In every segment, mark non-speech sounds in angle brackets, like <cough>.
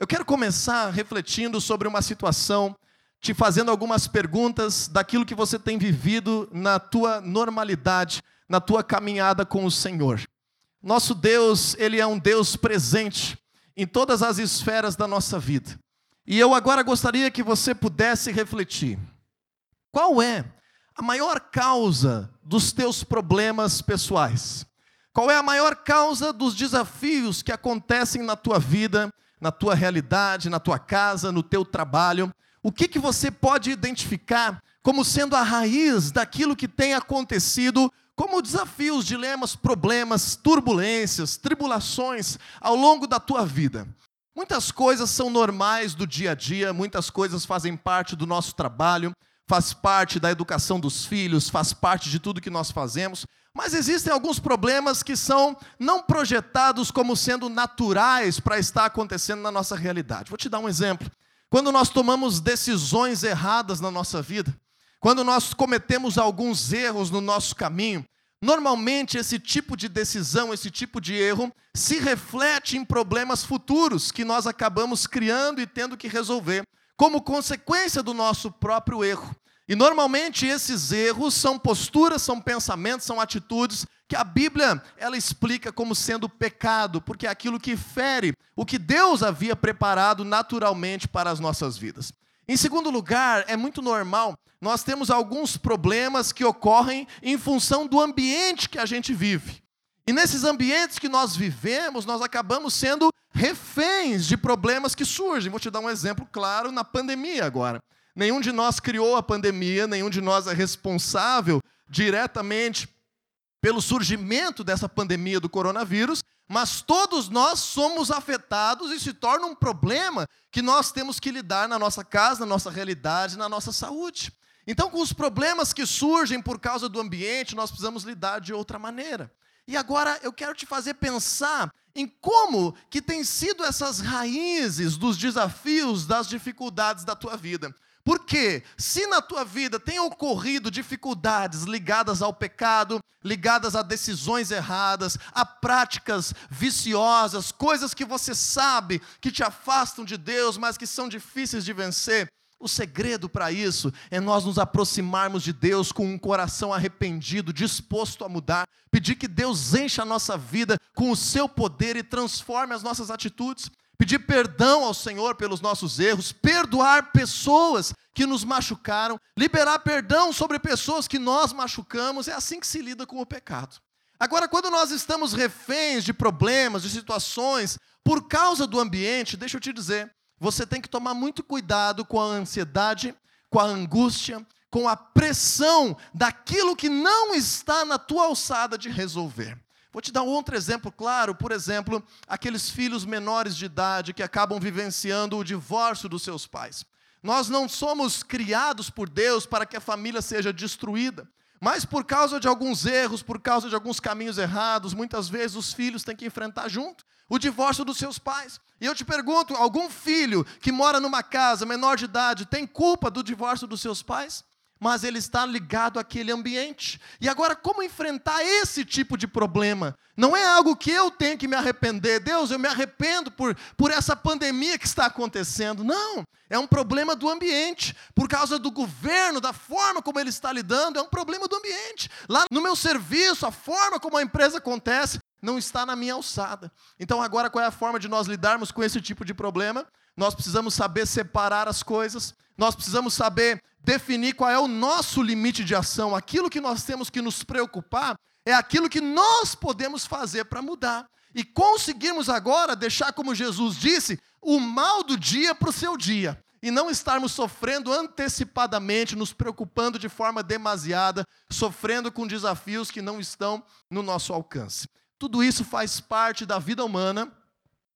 Eu quero começar refletindo sobre uma situação, te fazendo algumas perguntas daquilo que você tem vivido na tua normalidade, na tua caminhada com o Senhor. Nosso Deus, ele é um Deus presente em todas as esferas da nossa vida. E eu agora gostaria que você pudesse refletir. Qual é a maior causa dos teus problemas pessoais? Qual é a maior causa dos desafios que acontecem na tua vida, na tua realidade, na tua casa, no teu trabalho? O que, que você pode identificar como sendo a raiz daquilo que tem acontecido como desafios, dilemas, problemas, turbulências, tribulações ao longo da tua vida. Muitas coisas são normais do dia a dia, muitas coisas fazem parte do nosso trabalho, faz parte da educação dos filhos, faz parte de tudo que nós fazemos, mas existem alguns problemas que são não projetados como sendo naturais para estar acontecendo na nossa realidade. Vou te dar um exemplo. Quando nós tomamos decisões erradas na nossa vida, quando nós cometemos alguns erros no nosso caminho, normalmente esse tipo de decisão, esse tipo de erro, se reflete em problemas futuros que nós acabamos criando e tendo que resolver, como consequência do nosso próprio erro. E normalmente esses erros são posturas, são pensamentos, são atitudes que a Bíblia ela explica como sendo pecado, porque é aquilo que fere o que Deus havia preparado naturalmente para as nossas vidas. Em segundo lugar, é muito normal nós temos alguns problemas que ocorrem em função do ambiente que a gente vive. E nesses ambientes que nós vivemos, nós acabamos sendo reféns de problemas que surgem. Vou te dar um exemplo claro na pandemia agora. Nenhum de nós criou a pandemia, nenhum de nós é responsável diretamente pelo surgimento dessa pandemia do coronavírus, mas todos nós somos afetados e se torna um problema que nós temos que lidar na nossa casa, na nossa realidade, na nossa saúde. Então, com os problemas que surgem por causa do ambiente, nós precisamos lidar de outra maneira. E agora eu quero te fazer pensar em como que tem sido essas raízes dos desafios, das dificuldades da tua vida. Porque se na tua vida tem ocorrido dificuldades ligadas ao pecado, ligadas a decisões erradas, a práticas viciosas, coisas que você sabe que te afastam de Deus, mas que são difíceis de vencer, o segredo para isso é nós nos aproximarmos de Deus com um coração arrependido, disposto a mudar, pedir que Deus encha a nossa vida com o seu poder e transforme as nossas atitudes pedir perdão ao Senhor pelos nossos erros, perdoar pessoas que nos machucaram, liberar perdão sobre pessoas que nós machucamos, é assim que se lida com o pecado. Agora, quando nós estamos reféns de problemas, de situações, por causa do ambiente, deixa eu te dizer, você tem que tomar muito cuidado com a ansiedade, com a angústia, com a pressão daquilo que não está na tua alçada de resolver. Vou te dar um outro exemplo claro, por exemplo, aqueles filhos menores de idade que acabam vivenciando o divórcio dos seus pais. Nós não somos criados por Deus para que a família seja destruída, mas por causa de alguns erros, por causa de alguns caminhos errados, muitas vezes os filhos têm que enfrentar junto o divórcio dos seus pais. E eu te pergunto: algum filho que mora numa casa menor de idade tem culpa do divórcio dos seus pais? Mas ele está ligado àquele ambiente. E agora, como enfrentar esse tipo de problema? Não é algo que eu tenho que me arrepender. Deus, eu me arrependo por, por essa pandemia que está acontecendo. Não, é um problema do ambiente. Por causa do governo, da forma como ele está lidando, é um problema do ambiente. Lá no meu serviço, a forma como a empresa acontece, não está na minha alçada. Então, agora, qual é a forma de nós lidarmos com esse tipo de problema? Nós precisamos saber separar as coisas, nós precisamos saber definir qual é o nosso limite de ação. Aquilo que nós temos que nos preocupar é aquilo que nós podemos fazer para mudar. E conseguirmos agora deixar, como Jesus disse, o mal do dia para o seu dia. E não estarmos sofrendo antecipadamente, nos preocupando de forma demasiada, sofrendo com desafios que não estão no nosso alcance. Tudo isso faz parte da vida humana,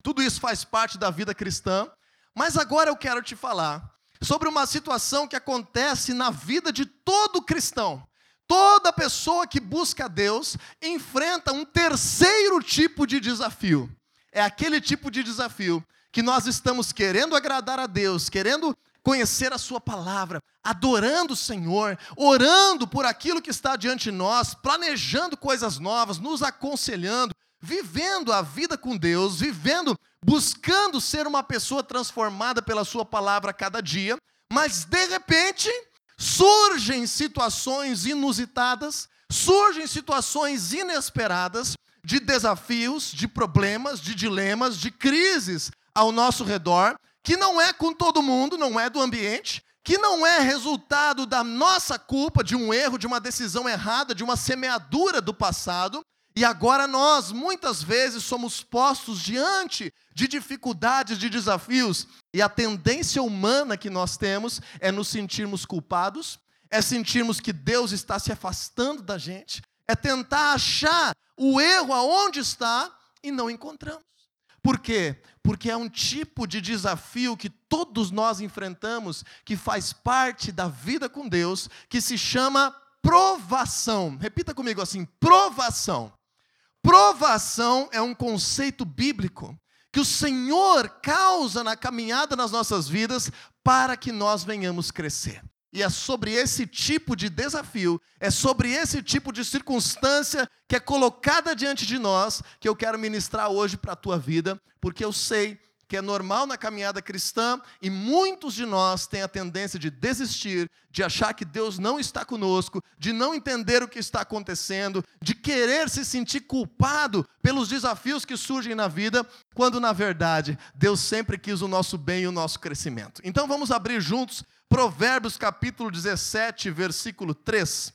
tudo isso faz parte da vida cristã. Mas agora eu quero te falar sobre uma situação que acontece na vida de todo cristão. Toda pessoa que busca Deus enfrenta um terceiro tipo de desafio. É aquele tipo de desafio que nós estamos querendo agradar a Deus, querendo conhecer a Sua palavra, adorando o Senhor, orando por aquilo que está diante de nós, planejando coisas novas, nos aconselhando, vivendo a vida com Deus, vivendo buscando ser uma pessoa transformada pela Sua palavra a cada dia, mas de repente surgem situações inusitadas, surgem situações inesperadas de desafios, de problemas, de dilemas, de crises ao nosso redor, que não é com todo mundo, não é do ambiente, que não é resultado da nossa culpa, de um erro, de uma decisão errada, de uma semeadura do passado, e agora nós, muitas vezes, somos postos diante de dificuldades, de desafios, e a tendência humana que nós temos é nos sentirmos culpados, é sentirmos que Deus está se afastando da gente, é tentar achar o erro aonde está e não encontramos. Por quê? Porque é um tipo de desafio que todos nós enfrentamos, que faz parte da vida com Deus, que se chama provação. Repita comigo assim: provação. Provação é um conceito bíblico que o Senhor causa na caminhada nas nossas vidas para que nós venhamos crescer. E é sobre esse tipo de desafio, é sobre esse tipo de circunstância que é colocada diante de nós que eu quero ministrar hoje para a tua vida, porque eu sei que é normal na caminhada cristã e muitos de nós têm a tendência de desistir, de achar que Deus não está conosco, de não entender o que está acontecendo, de querer se sentir culpado pelos desafios que surgem na vida, quando na verdade Deus sempre quis o nosso bem e o nosso crescimento. Então vamos abrir juntos Provérbios capítulo 17, versículo 3,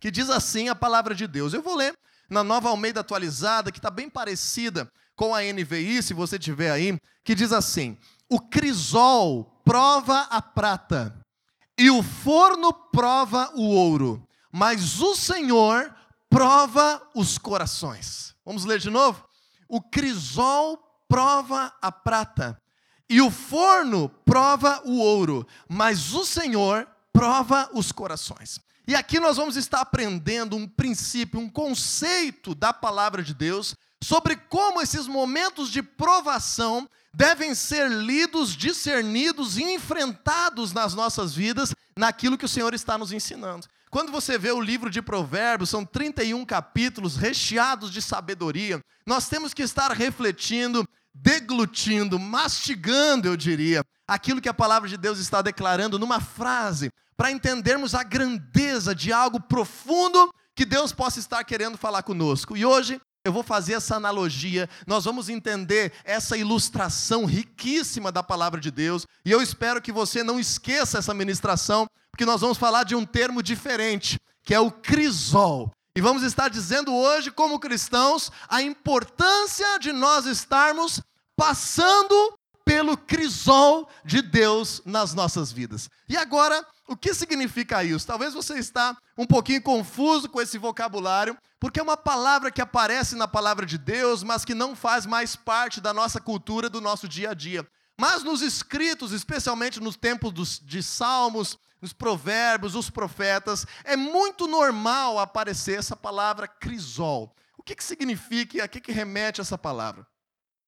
que diz assim a palavra de Deus. Eu vou ler na nova Almeida atualizada, que está bem parecida com a NVI, se você tiver aí, que diz assim: O crisol prova a prata, e o forno prova o ouro, mas o Senhor prova os corações. Vamos ler de novo? O crisol prova a prata, e o forno prova o ouro, mas o Senhor prova os corações. E aqui nós vamos estar aprendendo um princípio, um conceito da palavra de Deus sobre como esses momentos de provação devem ser lidos, discernidos e enfrentados nas nossas vidas, naquilo que o Senhor está nos ensinando. Quando você vê o livro de Provérbios, são 31 capítulos recheados de sabedoria. Nós temos que estar refletindo, deglutindo, mastigando, eu diria, aquilo que a palavra de Deus está declarando numa frase, para entendermos a grandeza de algo profundo que Deus possa estar querendo falar conosco. E hoje eu vou fazer essa analogia, nós vamos entender essa ilustração riquíssima da palavra de Deus, e eu espero que você não esqueça essa ministração, porque nós vamos falar de um termo diferente, que é o crisol. E vamos estar dizendo hoje, como cristãos, a importância de nós estarmos passando pelo crisol de Deus nas nossas vidas. E agora, o que significa isso? Talvez você está um pouquinho confuso com esse vocabulário, porque é uma palavra que aparece na palavra de Deus, mas que não faz mais parte da nossa cultura, do nosso dia a dia. Mas nos escritos, especialmente nos tempos dos, de Salmos, nos provérbios, os profetas, é muito normal aparecer essa palavra crisol. O que, que significa e a que, que remete essa palavra?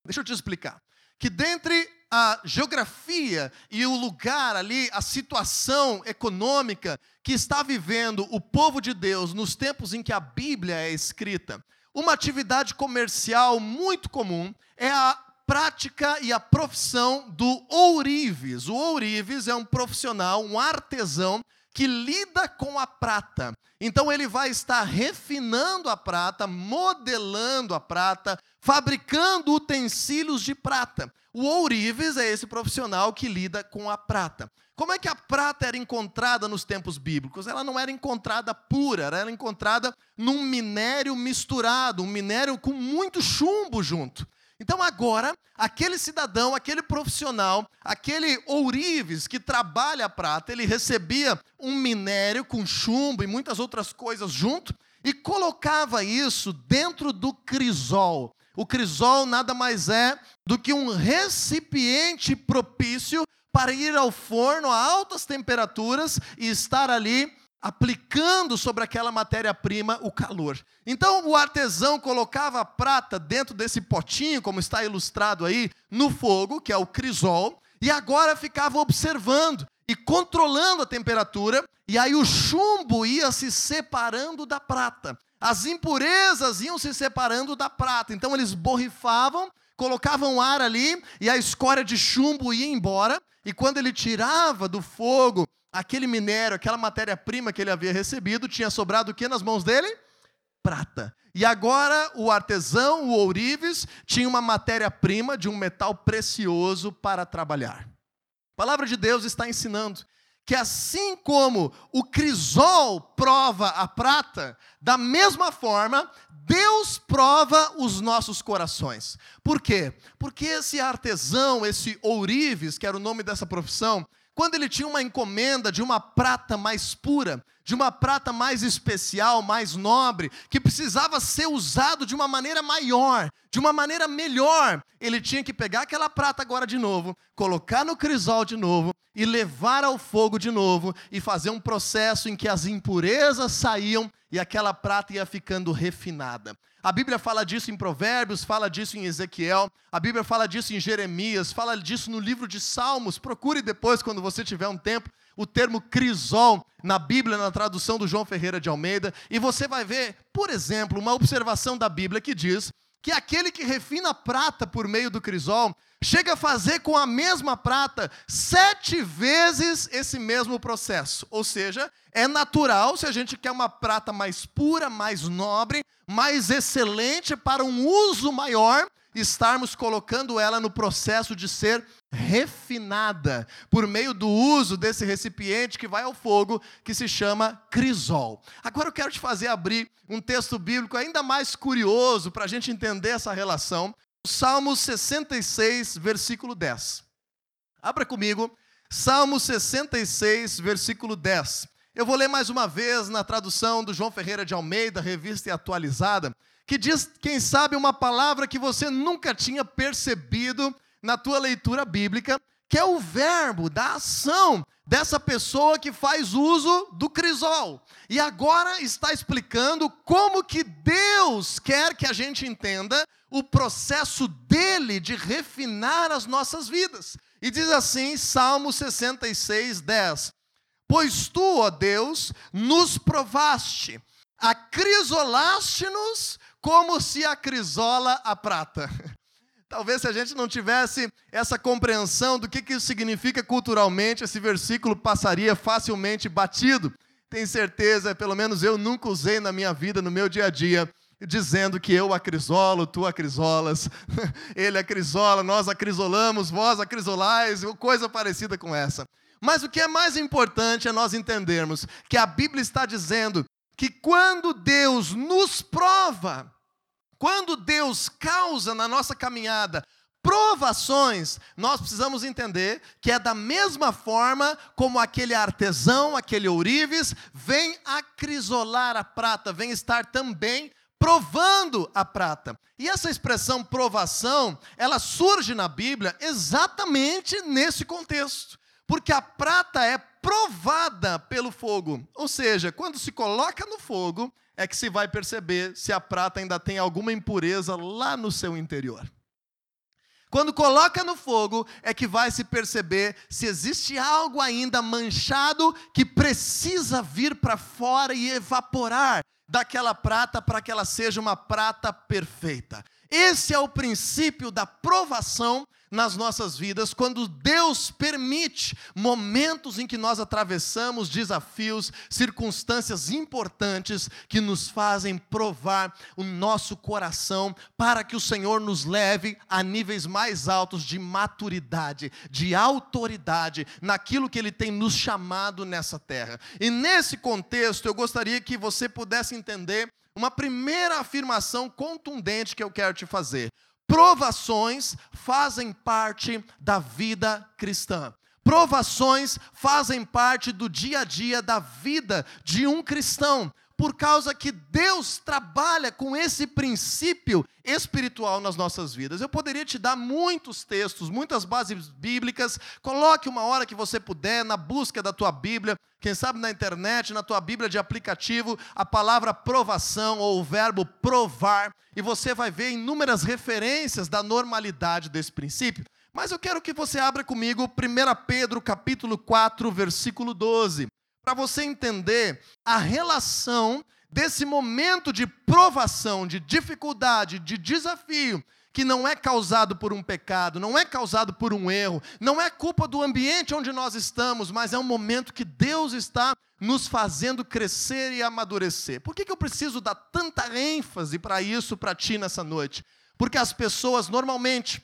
Deixa eu te explicar. Que dentre a geografia e o lugar ali, a situação econômica que está vivendo o povo de Deus nos tempos em que a Bíblia é escrita. Uma atividade comercial muito comum é a prática e a profissão do ourives. O ourives é um profissional, um artesão que lida com a prata. Então ele vai estar refinando a prata, modelando a prata, fabricando utensílios de prata. O ourives é esse profissional que lida com a prata. Como é que a prata era encontrada nos tempos bíblicos? Ela não era encontrada pura, ela era encontrada num minério misturado, um minério com muito chumbo junto. Então agora, aquele cidadão, aquele profissional, aquele ourives que trabalha a prata, ele recebia um minério com chumbo e muitas outras coisas junto e colocava isso dentro do crisol. O crisol nada mais é do que um recipiente propício para ir ao forno a altas temperaturas e estar ali aplicando sobre aquela matéria-prima o calor. Então o artesão colocava a prata dentro desse potinho, como está ilustrado aí, no fogo, que é o crisol, e agora ficava observando e controlando a temperatura, e aí o chumbo ia se separando da prata. As impurezas iam se separando da prata. Então eles borrifavam, colocavam ar ali e a escória de chumbo ia embora, e quando ele tirava do fogo aquele minério, aquela matéria-prima que ele havia recebido, tinha sobrado o que nas mãos dele? Prata. E agora o artesão, o ourives, tinha uma matéria-prima de um metal precioso para trabalhar. A palavra de Deus está ensinando que assim como o crisol prova a prata, da mesma forma, Deus prova os nossos corações. Por quê? Porque esse artesão, esse ourives, que era o nome dessa profissão, quando ele tinha uma encomenda de uma prata mais pura, de uma prata mais especial, mais nobre, que precisava ser usado de uma maneira maior, de uma maneira melhor, ele tinha que pegar aquela prata agora de novo, colocar no crisol de novo e levar ao fogo de novo e fazer um processo em que as impurezas saíam e aquela prata ia ficando refinada. A Bíblia fala disso em Provérbios, fala disso em Ezequiel, a Bíblia fala disso em Jeremias, fala disso no livro de Salmos. Procure depois, quando você tiver um tempo, o termo crisol na Bíblia, na tradução do João Ferreira de Almeida, e você vai ver, por exemplo, uma observação da Bíblia que diz que aquele que refina prata por meio do crisol chega a fazer com a mesma prata sete vezes esse mesmo processo. Ou seja, é natural, se a gente quer uma prata mais pura, mais nobre, mais excelente para um uso maior, estarmos colocando ela no processo de ser refinada por meio do uso desse recipiente que vai ao fogo, que se chama crisol. Agora eu quero te fazer abrir um texto bíblico ainda mais curioso para a gente entender essa relação. Salmo 66, versículo 10. Abra comigo, Salmo 66, versículo 10. Eu vou ler mais uma vez na tradução do João Ferreira de Almeida, revista e atualizada que diz, quem sabe, uma palavra que você nunca tinha percebido na tua leitura bíblica, que é o verbo da ação dessa pessoa que faz uso do crisol. E agora está explicando como que Deus quer que a gente entenda o processo dele de refinar as nossas vidas. E diz assim, Salmo 66, 10: Pois tu, ó Deus, nos provaste, acrisolaste-nos como se acrisola a prata. <laughs> Talvez se a gente não tivesse essa compreensão do que, que isso significa culturalmente, esse versículo passaria facilmente batido. Tenho certeza, pelo menos eu nunca usei na minha vida, no meu dia a dia, dizendo que eu acrisolo, tu acrisolas, <laughs> ele acrisola, nós acrisolamos, vós acrisolais, coisa parecida com essa. Mas o que é mais importante é nós entendermos que a Bíblia está dizendo que quando Deus nos prova, quando Deus causa na nossa caminhada provações, nós precisamos entender que é da mesma forma como aquele artesão, aquele ourives, vem acrisolar a prata, vem estar também provando a prata. E essa expressão provação, ela surge na Bíblia exatamente nesse contexto. Porque a prata é provada pelo fogo. Ou seja, quando se coloca no fogo, é que se vai perceber se a prata ainda tem alguma impureza lá no seu interior. Quando coloca no fogo, é que vai se perceber se existe algo ainda manchado que precisa vir para fora e evaporar daquela prata para que ela seja uma prata perfeita. Esse é o princípio da provação nas nossas vidas, quando Deus permite momentos em que nós atravessamos desafios, circunstâncias importantes que nos fazem provar o nosso coração para que o Senhor nos leve a níveis mais altos de maturidade, de autoridade naquilo que Ele tem nos chamado nessa terra. E nesse contexto, eu gostaria que você pudesse entender uma primeira afirmação contundente que eu quero te fazer. Provações fazem parte da vida cristã. Provações fazem parte do dia a dia da vida de um cristão por causa que Deus trabalha com esse princípio espiritual nas nossas vidas. Eu poderia te dar muitos textos, muitas bases bíblicas. Coloque uma hora que você puder na busca da tua Bíblia, quem sabe na internet, na tua Bíblia de aplicativo, a palavra provação ou o verbo provar, e você vai ver inúmeras referências da normalidade desse princípio. Mas eu quero que você abra comigo 1 Pedro capítulo 4, versículo 12 para você entender a relação desse momento de provação, de dificuldade, de desafio que não é causado por um pecado, não é causado por um erro, não é culpa do ambiente onde nós estamos, mas é um momento que Deus está nos fazendo crescer e amadurecer. Por que, que eu preciso dar tanta ênfase para isso para ti nessa noite? Porque as pessoas normalmente,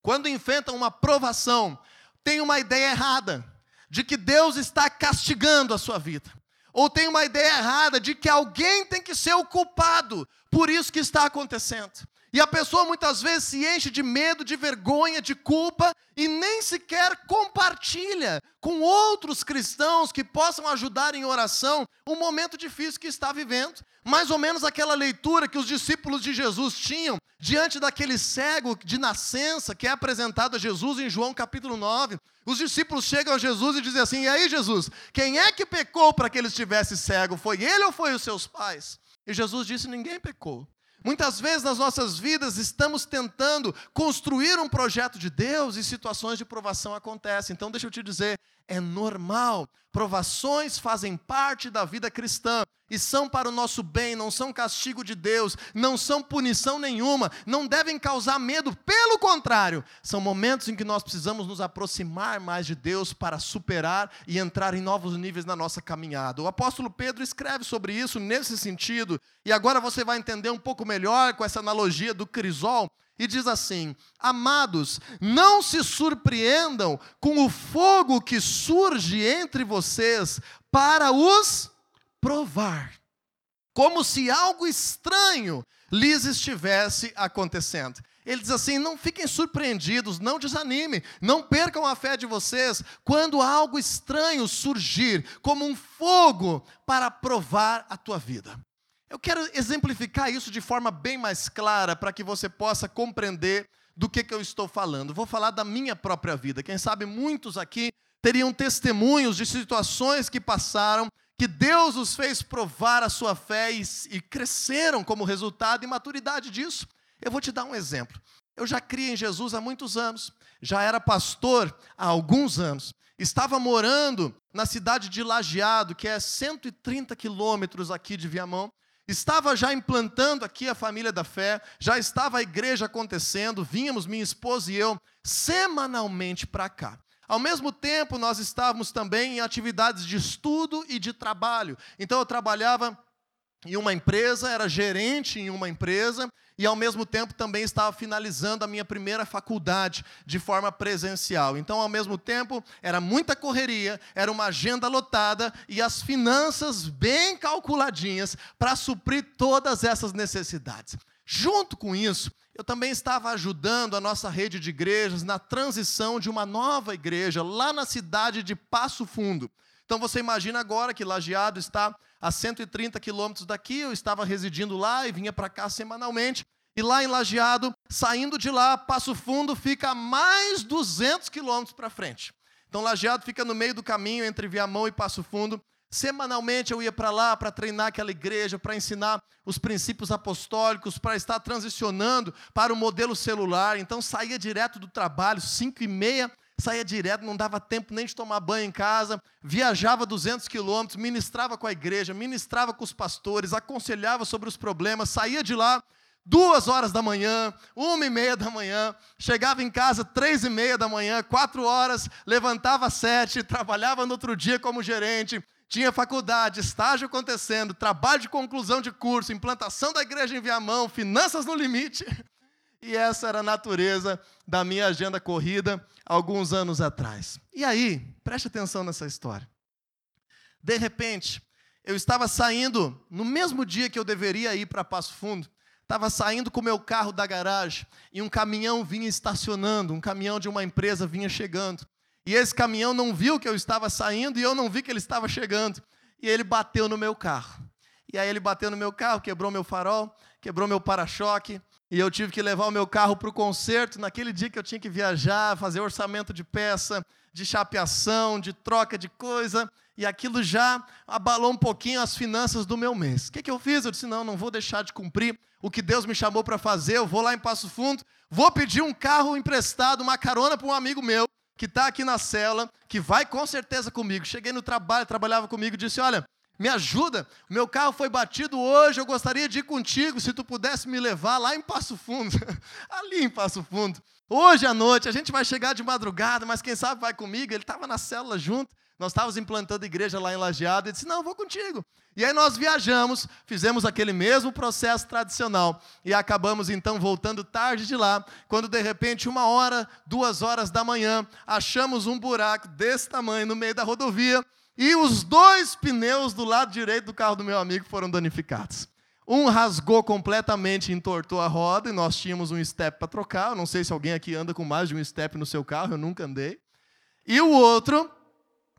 quando enfrentam uma provação, têm uma ideia errada de que Deus está castigando a sua vida. Ou tem uma ideia errada de que alguém tem que ser o culpado por isso que está acontecendo. E a pessoa muitas vezes se enche de medo, de vergonha, de culpa e nem sequer compartilha com outros cristãos que possam ajudar em oração o momento difícil que está vivendo. Mais ou menos aquela leitura que os discípulos de Jesus tinham diante daquele cego de nascença que é apresentado a Jesus em João capítulo 9. Os discípulos chegam a Jesus e dizem assim: E aí, Jesus, quem é que pecou para que ele estivesse cego? Foi ele ou foi os seus pais? E Jesus disse: Ninguém pecou. Muitas vezes nas nossas vidas estamos tentando construir um projeto de Deus e situações de provação acontecem. Então, deixa eu te dizer, é normal. Provações fazem parte da vida cristã e são para o nosso bem, não são castigo de Deus, não são punição nenhuma, não devem causar medo, pelo contrário, são momentos em que nós precisamos nos aproximar mais de Deus para superar e entrar em novos níveis na nossa caminhada. O apóstolo Pedro escreve sobre isso nesse sentido, e agora você vai entender um pouco melhor com essa analogia do crisol. E diz assim: Amados, não se surpreendam com o fogo que surge entre vocês para os provar, como se algo estranho lhes estivesse acontecendo. Ele diz assim: não fiquem surpreendidos, não desanimem, não percam a fé de vocês quando algo estranho surgir, como um fogo para provar a tua vida. Eu quero exemplificar isso de forma bem mais clara para que você possa compreender do que, que eu estou falando. Vou falar da minha própria vida. Quem sabe muitos aqui teriam testemunhos de situações que passaram que Deus os fez provar a sua fé e, e cresceram como resultado e maturidade disso. Eu vou te dar um exemplo. Eu já criei em Jesus há muitos anos, já era pastor há alguns anos, estava morando na cidade de Lajeado, que é 130 quilômetros aqui de Viamão, estava já implantando aqui a família da fé, já estava a igreja acontecendo, vínhamos, minha esposa e eu, semanalmente para cá. Ao mesmo tempo, nós estávamos também em atividades de estudo e de trabalho. Então, eu trabalhava em uma empresa, era gerente em uma empresa, e ao mesmo tempo também estava finalizando a minha primeira faculdade de forma presencial. Então, ao mesmo tempo, era muita correria, era uma agenda lotada e as finanças bem calculadinhas para suprir todas essas necessidades. Junto com isso, eu também estava ajudando a nossa rede de igrejas na transição de uma nova igreja lá na cidade de Passo Fundo. Então você imagina agora que Lajeado está a 130 quilômetros daqui, eu estava residindo lá e vinha para cá semanalmente. E lá em Lajeado, saindo de lá, Passo Fundo fica a mais 200 quilômetros para frente. Então Lajeado fica no meio do caminho entre Viamão e Passo Fundo. Semanalmente eu ia para lá para treinar aquela igreja, para ensinar os princípios apostólicos, para estar transicionando para o modelo celular. Então saía direto do trabalho, cinco e meia, saía direto, não dava tempo nem de tomar banho em casa, viajava 200 quilômetros, ministrava com a igreja, ministrava com os pastores, aconselhava sobre os problemas, saía de lá duas horas da manhã, uma e meia da manhã, chegava em casa três e meia da manhã, quatro horas, levantava às sete, <laughs> trabalhava no outro dia como gerente, tinha faculdade, estágio acontecendo, trabalho de conclusão de curso, implantação da igreja em Viamão, finanças no limite. <laughs> E essa era a natureza da minha agenda corrida alguns anos atrás. E aí, preste atenção nessa história. De repente, eu estava saindo, no mesmo dia que eu deveria ir para Passo Fundo, estava saindo com o meu carro da garagem e um caminhão vinha estacionando, um caminhão de uma empresa vinha chegando. E esse caminhão não viu que eu estava saindo e eu não vi que ele estava chegando. E ele bateu no meu carro. E aí ele bateu no meu carro, quebrou meu farol, quebrou meu para-choque. E eu tive que levar o meu carro para o concerto naquele dia que eu tinha que viajar, fazer orçamento de peça, de chapeação, de troca de coisa. E aquilo já abalou um pouquinho as finanças do meu mês. O que, que eu fiz? Eu disse: não, não vou deixar de cumprir o que Deus me chamou para fazer. Eu vou lá em Passo Fundo, vou pedir um carro emprestado, uma carona para um amigo meu que está aqui na cela, que vai com certeza comigo. Cheguei no trabalho, trabalhava comigo, disse: Olha, me ajuda. Meu carro foi batido hoje, eu gostaria de ir contigo, se tu pudesse me levar lá em Passo Fundo, <laughs> ali em Passo Fundo. Hoje à noite, a gente vai chegar de madrugada, mas quem sabe vai comigo. Ele estava na célula junto, nós estávamos implantando igreja lá em Lajeado, ele disse, não, vou contigo. E aí nós viajamos, fizemos aquele mesmo processo tradicional, e acabamos então voltando tarde de lá, quando de repente, uma hora, duas horas da manhã, achamos um buraco desse tamanho no meio da rodovia, e os dois pneus do lado direito do carro do meu amigo foram danificados. Um rasgou completamente, entortou a roda, e nós tínhamos um step para trocar. Eu não sei se alguém aqui anda com mais de um step no seu carro, eu nunca andei. E o outro,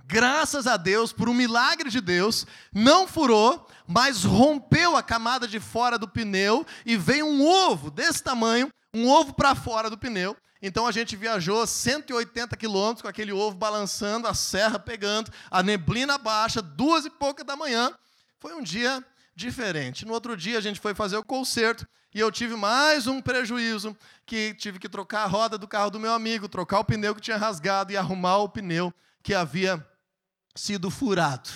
graças a Deus, por um milagre de Deus, não furou, mas rompeu a camada de fora do pneu e veio um ovo desse tamanho, um ovo para fora do pneu. Então a gente viajou 180 quilômetros com aquele ovo balançando, a serra pegando, a neblina baixa, duas e pouca da manhã. Foi um dia diferente. No outro dia a gente foi fazer o concerto e eu tive mais um prejuízo, que tive que trocar a roda do carro do meu amigo, trocar o pneu que tinha rasgado e arrumar o pneu que havia sido furado.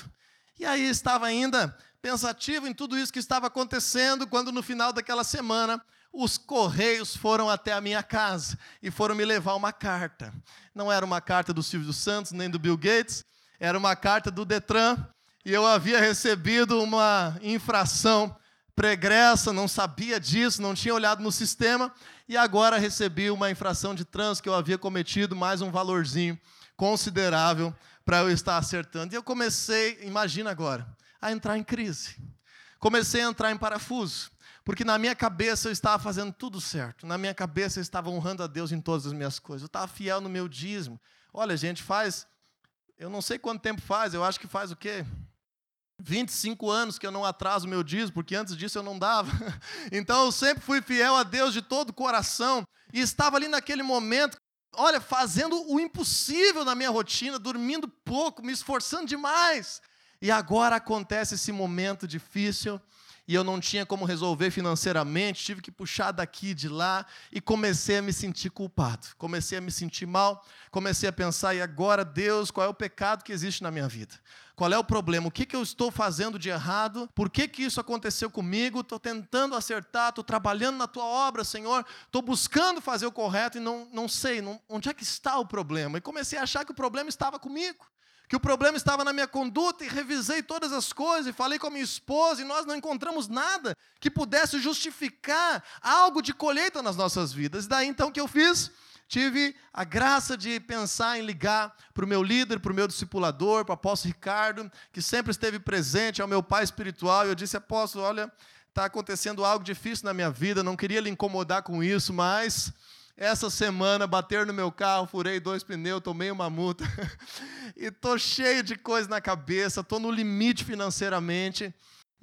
E aí estava ainda pensativo em tudo isso que estava acontecendo, quando no final daquela semana os correios foram até a minha casa e foram me levar uma carta. Não era uma carta do Silvio Santos nem do Bill Gates, era uma carta do Detran e eu havia recebido uma infração pregressa, não sabia disso, não tinha olhado no sistema e agora recebi uma infração de trânsito que eu havia cometido, mais um valorzinho considerável para eu estar acertando. E eu comecei, imagina agora, a entrar em crise. Comecei a entrar em parafuso. Porque na minha cabeça eu estava fazendo tudo certo. Na minha cabeça eu estava honrando a Deus em todas as minhas coisas. Eu estava fiel no meu dízimo. Olha, gente, faz. Eu não sei quanto tempo faz, eu acho que faz o quê? 25 anos que eu não atraso o meu dízimo, porque antes disso eu não dava. <laughs> Então eu sempre fui fiel a Deus de todo o coração. E estava ali naquele momento, olha, fazendo o impossível na minha rotina, dormindo pouco, me esforçando demais. E agora acontece esse momento difícil e eu não tinha como resolver financeiramente, tive que puxar daqui de lá e comecei a me sentir culpado, comecei a me sentir mal, comecei a pensar, e agora, Deus, qual é o pecado que existe na minha vida? Qual é o problema? O que, que eu estou fazendo de errado? Por que, que isso aconteceu comigo? Estou tentando acertar, estou trabalhando na tua obra, Senhor, estou buscando fazer o correto e não, não sei não, onde é que está o problema. E comecei a achar que o problema estava comigo que o problema estava na minha conduta e revisei todas as coisas e falei com a minha esposa e nós não encontramos nada que pudesse justificar algo de colheita nas nossas vidas. E daí então que eu fiz? Tive a graça de pensar em ligar para o meu líder, para o meu discipulador, para o apóstolo Ricardo, que sempre esteve presente, ao meu pai espiritual. E eu disse, apóstolo, olha, está acontecendo algo difícil na minha vida, não queria lhe incomodar com isso, mas essa semana bater no meu carro, furei dois pneus, tomei uma multa. <laughs> e tô cheio de coisa na cabeça, tô no limite financeiramente.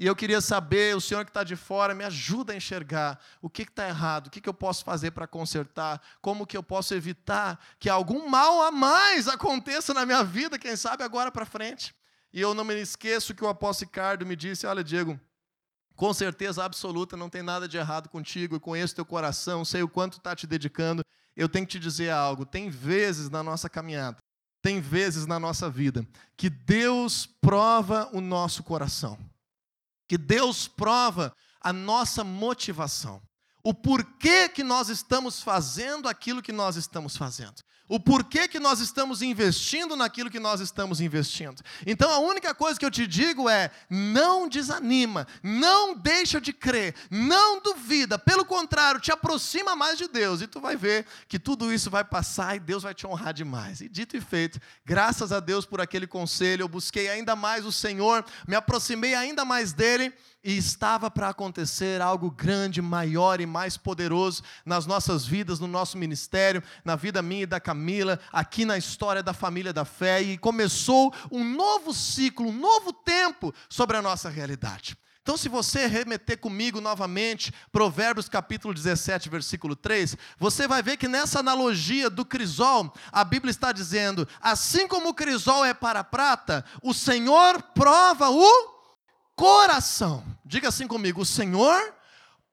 E eu queria saber, o senhor que está de fora, me ajuda a enxergar o que está errado, o que, que eu posso fazer para consertar, como que eu posso evitar que algum mal a mais aconteça na minha vida, quem sabe agora para frente. E eu não me esqueço que o apóstolo Ricardo me disse: Olha, Diego, com certeza absoluta, não tem nada de errado contigo, eu conheço teu coração, sei o quanto está te dedicando. Eu tenho que te dizer algo: tem vezes na nossa caminhada, tem vezes na nossa vida, que Deus prova o nosso coração, que Deus prova a nossa motivação, o porquê que nós estamos fazendo aquilo que nós estamos fazendo o porquê que nós estamos investindo naquilo que nós estamos investindo. Então a única coisa que eu te digo é: não desanima, não deixa de crer, não duvida, pelo contrário, te aproxima mais de Deus e tu vai ver que tudo isso vai passar e Deus vai te honrar demais. E dito e feito, graças a Deus por aquele conselho, eu busquei ainda mais o Senhor, me aproximei ainda mais dele e estava para acontecer algo grande, maior e mais poderoso nas nossas vidas, no nosso ministério, na vida minha e da Camila, aqui na história da família da fé, e começou um novo ciclo, um novo tempo sobre a nossa realidade. Então, se você remeter comigo novamente, Provérbios capítulo 17, versículo 3, você vai ver que nessa analogia do crisol, a Bíblia está dizendo: assim como o crisol é para a prata, o Senhor prova o coração. Diga assim comigo: o Senhor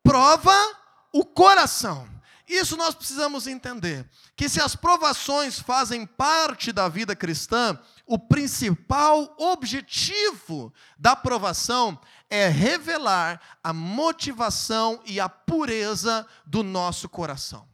prova o coração. Isso nós precisamos entender: que se as provações fazem parte da vida cristã, o principal objetivo da provação é revelar a motivação e a pureza do nosso coração.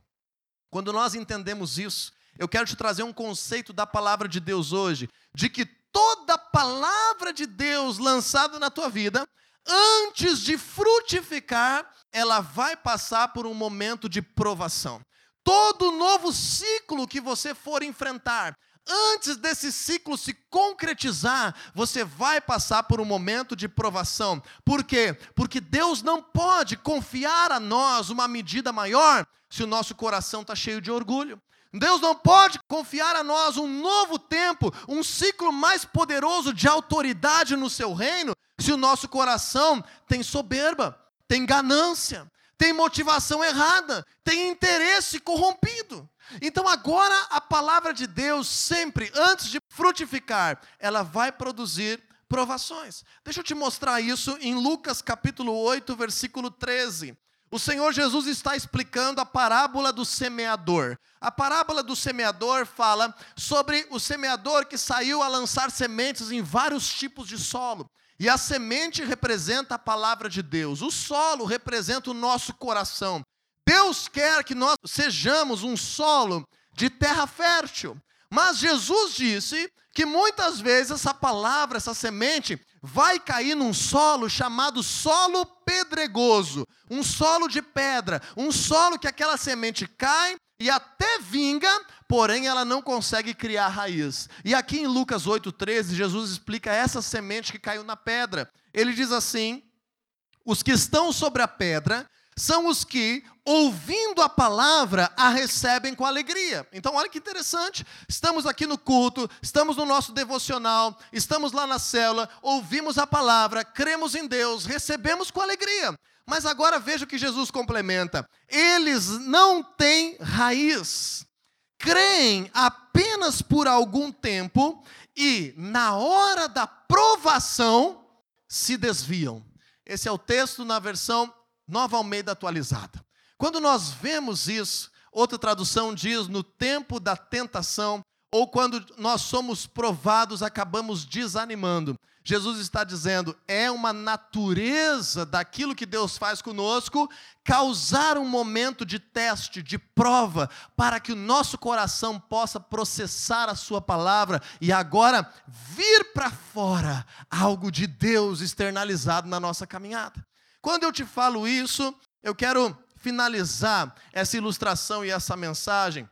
Quando nós entendemos isso, eu quero te trazer um conceito da palavra de Deus hoje, de que toda palavra de Deus lançada na tua vida, antes de frutificar, ela vai passar por um momento de provação. Todo novo ciclo que você for enfrentar, antes desse ciclo se concretizar, você vai passar por um momento de provação. Por quê? Porque Deus não pode confiar a nós uma medida maior se o nosso coração está cheio de orgulho. Deus não pode confiar a nós um novo tempo, um ciclo mais poderoso de autoridade no seu reino, se o nosso coração tem soberba, tem ganância, tem motivação errada, tem interesse corrompido. Então agora a palavra de Deus sempre antes de frutificar, ela vai produzir provações. Deixa eu te mostrar isso em Lucas capítulo 8, versículo 13. O Senhor Jesus está explicando a parábola do semeador. A parábola do semeador fala sobre o semeador que saiu a lançar sementes em vários tipos de solo. E a semente representa a palavra de Deus, o solo representa o nosso coração. Deus quer que nós sejamos um solo de terra fértil. Mas Jesus disse que muitas vezes essa palavra, essa semente, vai cair num solo chamado solo pedregoso, um solo de pedra, um solo que aquela semente cai e até vinga, porém ela não consegue criar raiz. E aqui em Lucas 8,13, Jesus explica essa semente que caiu na pedra. Ele diz assim: os que estão sobre a pedra são os que, ouvindo a palavra, a recebem com alegria. Então, olha que interessante. Estamos aqui no culto, estamos no nosso devocional, estamos lá na célula, ouvimos a palavra, cremos em Deus, recebemos com alegria. Mas agora veja o que Jesus complementa: eles não têm raiz, creem apenas por algum tempo e, na hora da provação, se desviam. Esse é o texto na versão Nova Almeida atualizada. Quando nós vemos isso, outra tradução diz: no tempo da tentação, ou quando nós somos provados, acabamos desanimando. Jesus está dizendo, é uma natureza daquilo que Deus faz conosco, causar um momento de teste, de prova, para que o nosso coração possa processar a Sua palavra e agora vir para fora algo de Deus externalizado na nossa caminhada. Quando eu te falo isso, eu quero finalizar essa ilustração e essa mensagem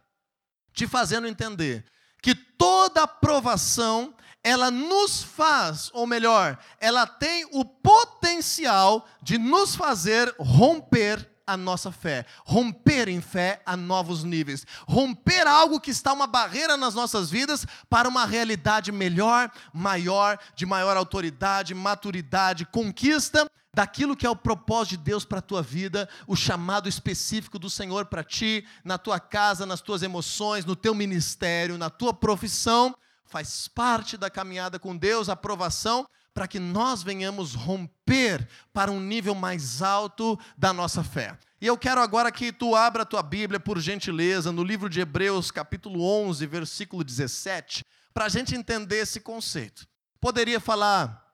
te fazendo entender que toda aprovação ela nos faz, ou melhor, ela tem o potencial de nos fazer romper a nossa fé, romper em fé a novos níveis, romper algo que está uma barreira nas nossas vidas para uma realidade melhor, maior, de maior autoridade, maturidade, conquista daquilo que é o propósito de Deus para a tua vida, o chamado específico do Senhor para ti, na tua casa, nas tuas emoções, no teu ministério, na tua profissão, faz parte da caminhada com Deus, a aprovação, para que nós venhamos romper para um nível mais alto da nossa fé. E eu quero agora que tu abra a tua Bíblia, por gentileza, no livro de Hebreus, capítulo 11, versículo 17, para a gente entender esse conceito. Poderia falar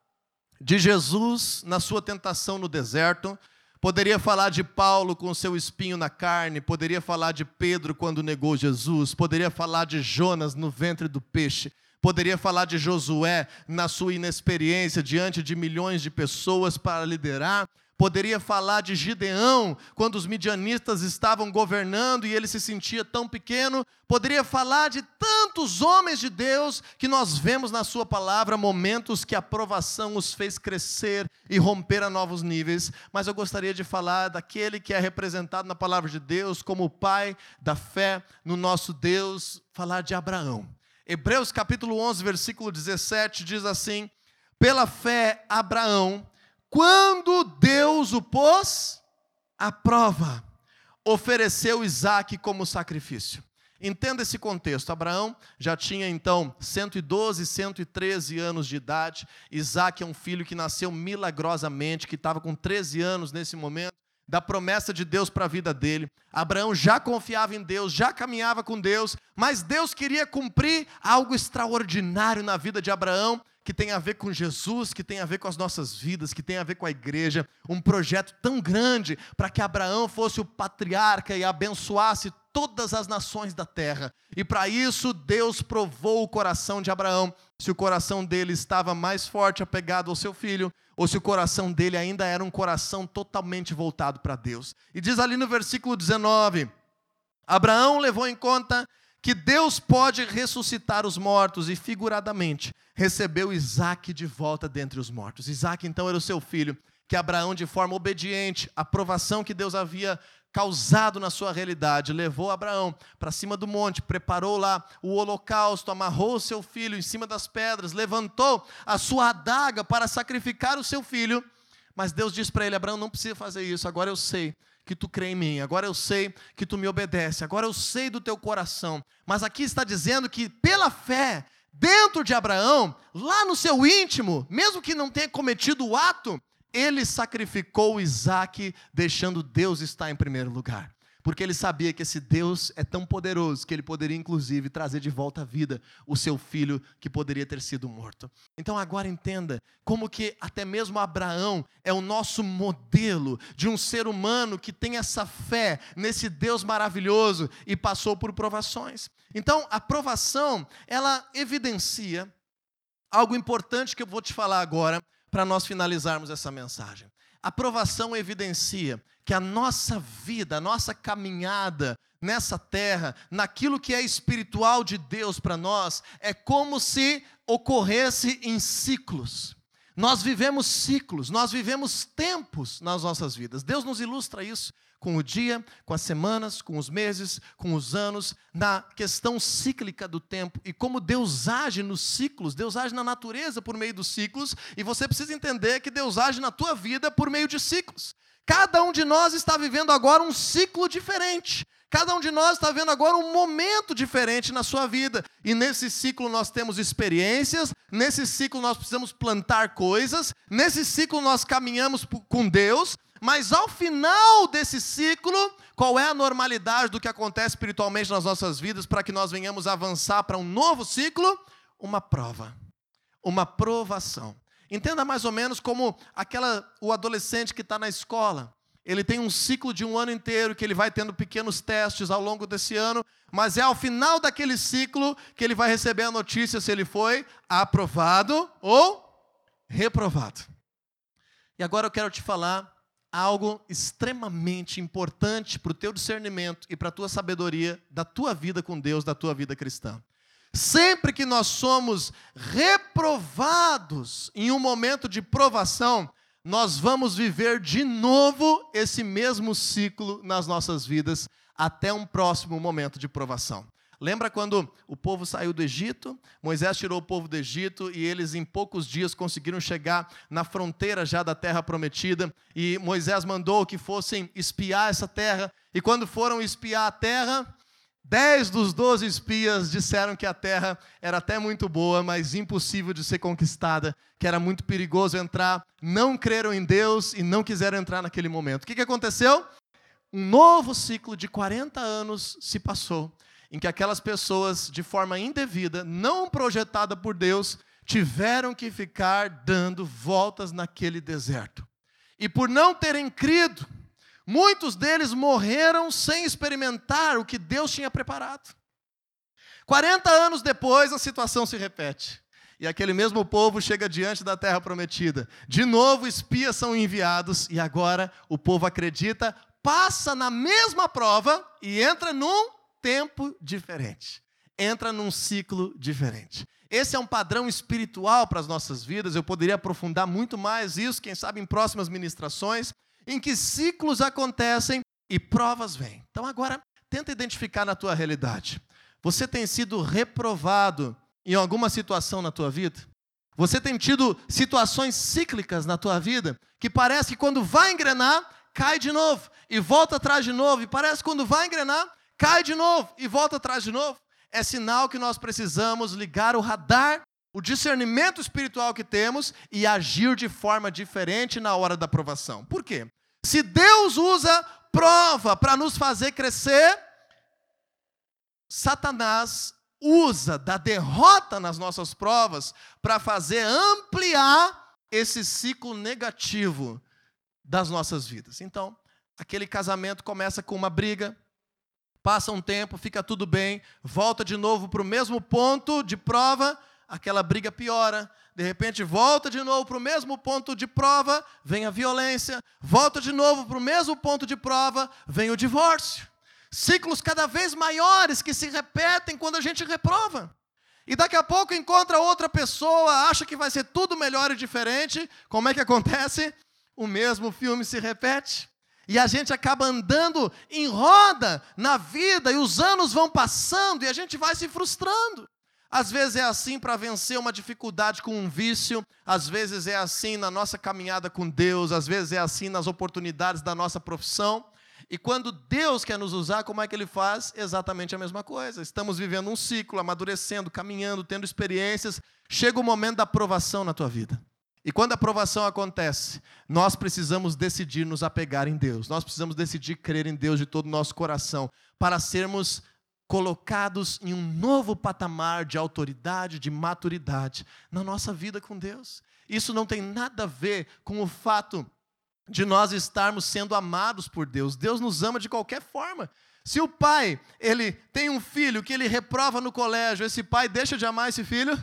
de Jesus na sua tentação no deserto, poderia falar de Paulo com seu espinho na carne, poderia falar de Pedro quando negou Jesus, poderia falar de Jonas no ventre do peixe, poderia falar de Josué na sua inexperiência diante de milhões de pessoas para liderar, Poderia falar de Gideão, quando os midianistas estavam governando e ele se sentia tão pequeno. Poderia falar de tantos homens de Deus que nós vemos na Sua palavra momentos que a provação os fez crescer e romper a novos níveis. Mas eu gostaria de falar daquele que é representado na palavra de Deus como o pai da fé no nosso Deus, falar de Abraão. Hebreus capítulo 11, versículo 17 diz assim: Pela fé, Abraão quando Deus o pôs à prova, ofereceu Isaac como sacrifício. Entenda esse contexto. Abraão já tinha então 112, 113 anos de idade. Isaac é um filho que nasceu milagrosamente, que estava com 13 anos nesse momento. da promessa de Deus para a vida dele. Abraão já confiava em Deus, já caminhava com Deus, mas Deus queria cumprir algo extraordinário na vida de Abraão, que tem a ver com Jesus, que tem a ver com as nossas vidas, que tem a ver com a igreja, um projeto tão grande para que Abraão fosse o patriarca e abençoasse todas as nações da terra. E para isso Deus provou o coração de Abraão, se o coração dele estava mais forte apegado ao seu filho, ou se o coração dele ainda era um coração totalmente voltado para Deus. E diz ali no versículo 19: Abraão levou em conta que Deus pode ressuscitar os mortos e, figuradamente, recebeu Isaac de volta dentre os mortos. Isaac, então, era o seu filho, que Abraão, de forma obediente, a provação que Deus havia causado na sua realidade, levou Abraão para cima do monte, preparou lá o holocausto, amarrou o seu filho em cima das pedras, levantou a sua adaga para sacrificar o seu filho. Mas Deus disse para ele: Abraão, não precisa fazer isso, agora eu sei que tu crê em mim, agora eu sei que tu me obedece, agora eu sei do teu coração. Mas aqui está dizendo que pela fé, dentro de Abraão, lá no seu íntimo, mesmo que não tenha cometido o ato, ele sacrificou Isaac, deixando Deus estar em primeiro lugar porque ele sabia que esse Deus é tão poderoso que ele poderia, inclusive, trazer de volta à vida o seu filho que poderia ter sido morto. Então, agora entenda como que até mesmo Abraão é o nosso modelo de um ser humano que tem essa fé nesse Deus maravilhoso e passou por provações. Então, a provação, ela evidencia algo importante que eu vou te falar agora para nós finalizarmos essa mensagem. A provação evidencia que a nossa vida, a nossa caminhada nessa terra, naquilo que é espiritual de Deus para nós, é como se ocorresse em ciclos. Nós vivemos ciclos, nós vivemos tempos nas nossas vidas. Deus nos ilustra isso com o dia, com as semanas, com os meses, com os anos, na questão cíclica do tempo e como Deus age nos ciclos, Deus age na natureza por meio dos ciclos, e você precisa entender que Deus age na tua vida por meio de ciclos. Cada um de nós está vivendo agora um ciclo diferente. Cada um de nós está vendo agora um momento diferente na sua vida. E nesse ciclo nós temos experiências, nesse ciclo nós precisamos plantar coisas, nesse ciclo nós caminhamos com Deus, mas ao final desse ciclo, qual é a normalidade do que acontece espiritualmente nas nossas vidas para que nós venhamos avançar para um novo ciclo? Uma prova, uma provação. Entenda mais ou menos como aquela o adolescente que está na escola. Ele tem um ciclo de um ano inteiro que ele vai tendo pequenos testes ao longo desse ano, mas é ao final daquele ciclo que ele vai receber a notícia se ele foi aprovado ou reprovado. E agora eu quero te falar algo extremamente importante para o teu discernimento e para a tua sabedoria da tua vida com Deus, da tua vida cristã. Sempre que nós somos reprovados em um momento de provação, nós vamos viver de novo esse mesmo ciclo nas nossas vidas até um próximo momento de provação. Lembra quando o povo saiu do Egito? Moisés tirou o povo do Egito e eles, em poucos dias, conseguiram chegar na fronteira já da terra prometida. E Moisés mandou que fossem espiar essa terra. E quando foram espiar a terra, Dez dos doze espias disseram que a terra era até muito boa, mas impossível de ser conquistada, que era muito perigoso entrar, não creram em Deus e não quiseram entrar naquele momento. O que, aconteceu? Um novo ciclo de 40 anos se passou, em que aquelas pessoas, de forma indevida, não projetada por Deus, tiveram que ficar dando voltas naquele deserto. E por não terem crido, Muitos deles morreram sem experimentar o que Deus tinha preparado. 40 anos depois, a situação se repete. E aquele mesmo povo chega diante da terra prometida. De novo, espias são enviados, e agora o povo acredita, passa na mesma prova e entra num tempo diferente. Entra num ciclo diferente. Esse é um padrão espiritual para as nossas vidas. Eu poderia aprofundar muito mais isso, quem sabe em próximas ministrações em que ciclos acontecem e provas vêm. Então agora, tenta identificar na tua realidade. Você tem sido reprovado em alguma situação na tua vida? Você tem tido situações cíclicas na tua vida que parece que quando vai engrenar, cai de novo e volta atrás de novo, e parece que quando vai engrenar, cai de novo e volta atrás de novo. É sinal que nós precisamos ligar o radar, o discernimento espiritual que temos e agir de forma diferente na hora da provação. Por quê? Se Deus usa prova para nos fazer crescer, Satanás usa da derrota nas nossas provas para fazer ampliar esse ciclo negativo das nossas vidas. Então, aquele casamento começa com uma briga, passa um tempo, fica tudo bem, volta de novo para o mesmo ponto de prova, aquela briga piora, de repente volta de novo para o mesmo ponto de prova, vem a violência, volta de novo para o mesmo ponto de prova, vem o divórcio. Ciclos cada vez maiores que se repetem quando a gente reprova. E daqui a pouco encontra outra pessoa, acha que vai ser tudo melhor e diferente. Como é que acontece? O mesmo filme se repete. E a gente acaba andando em roda na vida, e os anos vão passando, e a gente vai se frustrando. Às vezes é assim para vencer uma dificuldade com um vício, às vezes é assim na nossa caminhada com Deus, às vezes é assim nas oportunidades da nossa profissão. E quando Deus quer nos usar, como é que Ele faz? Exatamente a mesma coisa. Estamos vivendo um ciclo, amadurecendo, caminhando, tendo experiências. Chega o momento da aprovação na tua vida. E quando a aprovação acontece, nós precisamos decidir nos apegar em Deus. Nós precisamos decidir crer em Deus de todo o nosso coração para sermos colocados em um novo patamar de autoridade, de maturidade na nossa vida com Deus. Isso não tem nada a ver com o fato de nós estarmos sendo amados por Deus. Deus nos ama de qualquer forma. Se o pai, ele tem um filho que ele reprova no colégio, esse pai deixa de amar esse filho?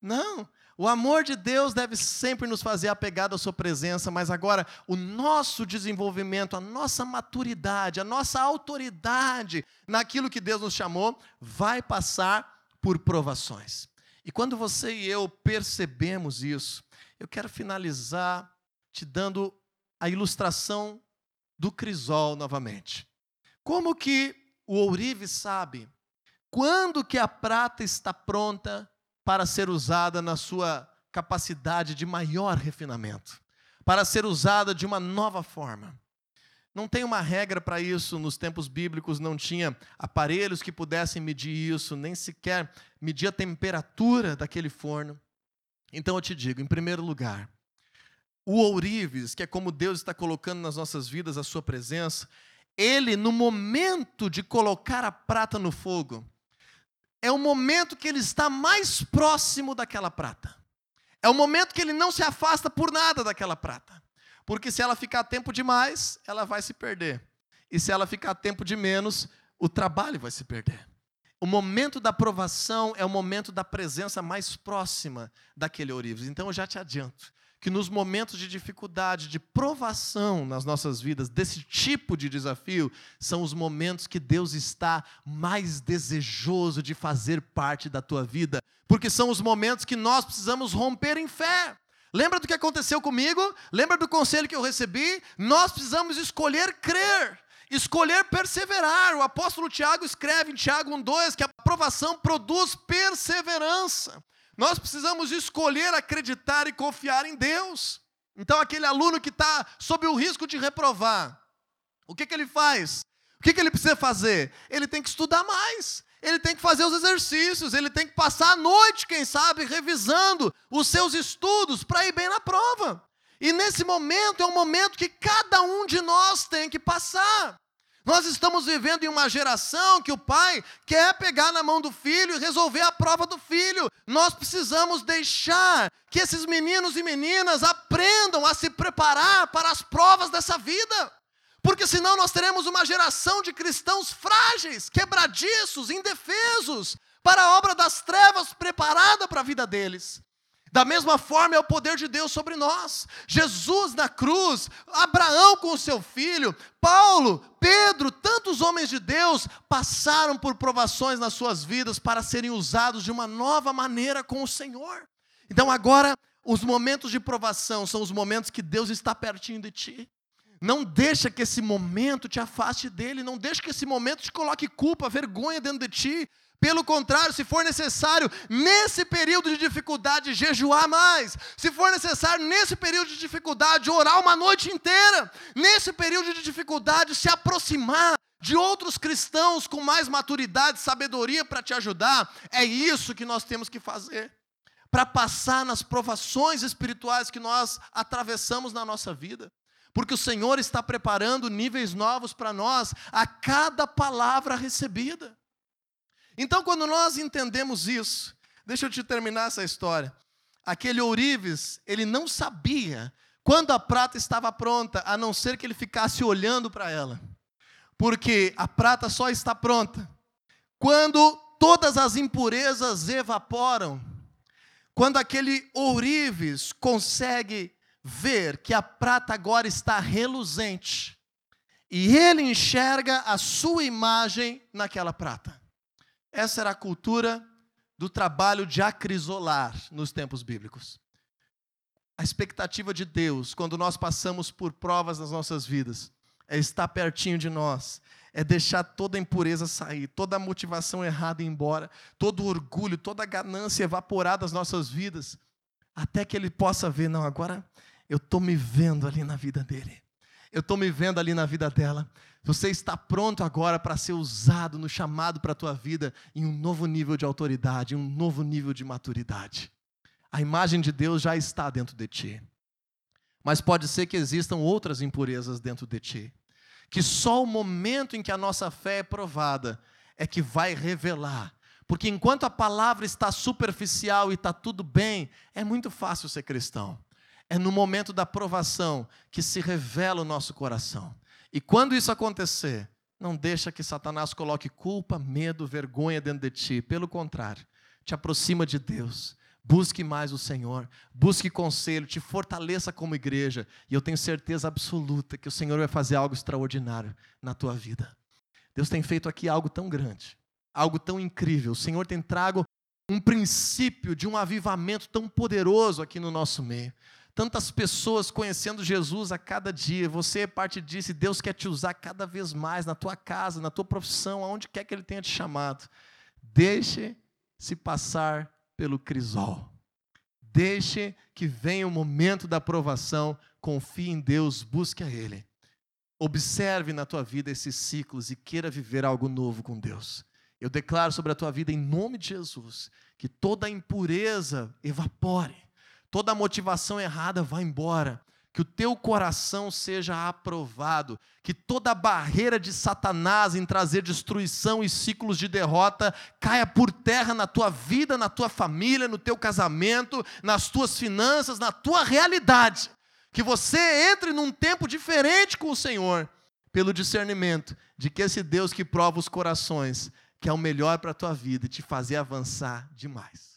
Não. O amor de Deus deve sempre nos fazer apegado à sua presença, mas agora o nosso desenvolvimento, a nossa maturidade, a nossa autoridade naquilo que Deus nos chamou, vai passar por provações. E quando você e eu percebemos isso, eu quero finalizar te dando a ilustração do crisol novamente. Como que o ourive sabe quando que a prata está pronta para ser usada na sua capacidade de maior refinamento, para ser usada de uma nova forma? Não tem uma regra para isso, nos tempos bíblicos não tinha aparelhos que pudessem medir isso, nem sequer medir a temperatura daquele forno. Então eu te digo, em primeiro lugar, o ourives, que é como Deus está colocando nas nossas vidas a sua presença, ele, no momento de colocar a prata no fogo, é o momento que ele está mais próximo daquela prata. É o momento que ele não se afasta por nada daquela prata. Porque se ela ficar tempo demais, ela vai se perder. E se ela ficar tempo de menos, o trabalho vai se perder. O momento da aprovação é o momento da presença mais próxima daquele ourives. Então eu já te adianto que nos momentos de dificuldade, de provação nas nossas vidas, desse tipo de desafio, são os momentos que Deus está mais desejoso de fazer parte da tua vida, porque são os momentos que nós precisamos romper em fé. Lembra do que aconteceu comigo? Lembra do conselho que eu recebi? Nós precisamos escolher crer escolher perseverar. O apóstolo Tiago escreve em Tiago 1,2 que a aprovação produz perseverança. Nós precisamos escolher acreditar e confiar em Deus. Então, aquele aluno que está sob o risco de reprovar, o que, que ele faz? O que, que ele precisa fazer? Ele tem que estudar mais, ele tem que fazer os exercícios, ele tem que passar a noite, quem sabe, revisando os seus estudos para ir bem na prova. E nesse momento é um momento que cada um de nós tem que passar. Nós estamos vivendo em uma geração que o pai quer pegar na mão do filho e resolver a prova do filho. Nós precisamos deixar que esses meninos e meninas aprendam a se preparar para as provas dessa vida. Porque senão nós teremos uma geração de cristãos frágeis, quebradiços, indefesos, para a obra das trevas preparada para a vida deles. Da mesma forma é o poder de Deus sobre nós. Jesus na cruz, Abraão com o seu filho, Paulo, Pedro, tantos homens de Deus passaram por provações nas suas vidas para serem usados de uma nova maneira com o Senhor. Então agora, os momentos de provação são os momentos que Deus está pertinho de ti. Não deixa que esse momento te afaste dele, não deixa que esse momento te coloque culpa, vergonha dentro de ti. Pelo contrário, se for necessário, nesse período de dificuldade, jejuar mais. Se for necessário, nesse período de dificuldade, orar uma noite inteira. Nesse período de dificuldade, se aproximar de outros cristãos com mais maturidade, sabedoria para te ajudar. É isso que nós temos que fazer. Para passar nas provações espirituais que nós atravessamos na nossa vida. porque o Senhor está preparando níveis novos para nós a cada palavra recebida. Então, quando nós entendemos isso, deixa eu te terminar essa história. Aquele ourives, ele não sabia quando a prata estava pronta, a não ser que ele ficasse olhando para ela. Porque a prata só está pronta quando todas as impurezas evaporam. Quando aquele ourives consegue ver que a prata agora está reluzente e ele enxerga a sua imagem naquela prata. Essa era a cultura do trabalho de acrisolar nos tempos bíblicos. A expectativa de Deus, quando nós passamos por provas nas nossas vidas, é estar pertinho de nós, é deixar toda impureza sair, toda motivação errada ir embora, todo orgulho, toda ganância evaporar das nossas vidas, até que ele possa ver, não, agora eu estou me vendo ali na vida dele. Eu estou me vendo ali na vida dela. Você está pronto agora para ser usado no chamado para a tua vida em um novo nível de autoridade, em um novo nível de maturidade. A imagem de Deus já está dentro de ti. Mas pode ser que existam outras impurezas dentro de ti. Que só o momento em que a nossa fé é provada é que vai revelar. Porque enquanto a palavra está superficial e está tudo bem, é muito fácil ser cristão. É no momento da provação que se revela o nosso coração. E quando isso acontecer, não deixa que Satanás coloque culpa, medo, vergonha dentro de ti. Pelo contrário, te aproxima de Deus. Busque mais o Senhor, busque conselho, te fortaleça como igreja, e eu tenho certeza absoluta que o Senhor vai fazer algo extraordinário na tua vida. Deus tem feito aqui algo tão grande, algo tão incrível. O Senhor tem trago um princípio de um avivamento tão poderoso aqui no nosso meio tantas pessoas conhecendo Jesus a cada dia, você é parte disso e Deus quer te usar cada vez mais na tua casa, na tua profissão, aonde quer que Ele tenha te chamado. Deixe se passar pelo crisol. Deixe que venha o momento da aprovação, confie em Deus, busque a Ele. Observe na tua vida esses ciclos e queira viver algo novo com Deus. Eu declaro sobre a tua vida, em nome de Jesus, que toda impureza evapore toda a motivação errada vá embora, que o teu coração seja aprovado, que toda a barreira de Satanás em trazer destruição e ciclos de derrota caia por terra na tua vida, na tua família, no teu casamento, nas tuas finanças, na tua realidade. Que você entre num tempo diferente com o Senhor, pelo discernimento de que esse Deus que prova os corações, que é o melhor para a tua vida e te fazer avançar demais.